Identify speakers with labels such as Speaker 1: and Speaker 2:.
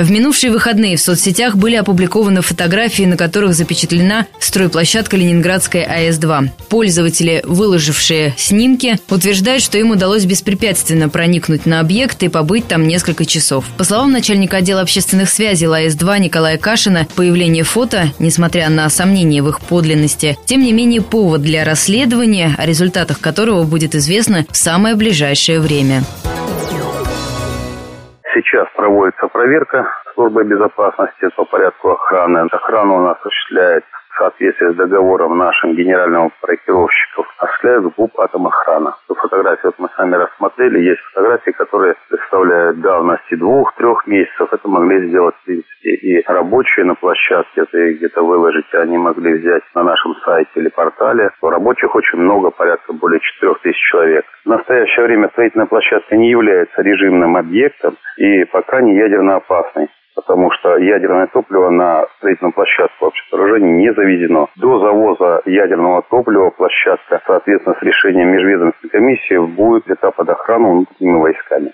Speaker 1: В минувшие выходные в соцсетях были опубликованы фотографии, на которых запечатлена стройплощадка Ленинградской АЭС-2. Пользователи, выложившие снимки, утверждают, что им удалось беспрепятственно проникнуть на объект и побыть там несколько часов. По словам начальника отдела общественных связей ЛАЭС-2 Николая Кашина, появление фото, несмотря на сомнения в их подлинности, тем не менее повод для расследования, о результатах которого будет известно в самое ближайшее время.
Speaker 2: Сейчас проводится проверка службы безопасности по порядку охраны. Охрану у нас осуществляет в соответствии с договором нашим генерального проектировщиков осуществляет ГУП «Атомохрана». Эту вот мы сами рассмотрели. Есть фотографии, которые представляют давности двух-трех месяцев. Это могли сделать, в принципе, и рабочие на площадке. Это где-то выложить они могли взять на нашем сайте или портале. У рабочих очень много, порядка более 4 тысяч человек. В настоящее время строительная площадка не является режимным объектом и пока не ядерно опасной потому что ядерное топливо на строительную площадку общественного не заведено. До завоза ядерного топлива площадка, соответственно, с решением межведомственной комиссии будет этап под охрану внутренними войсками.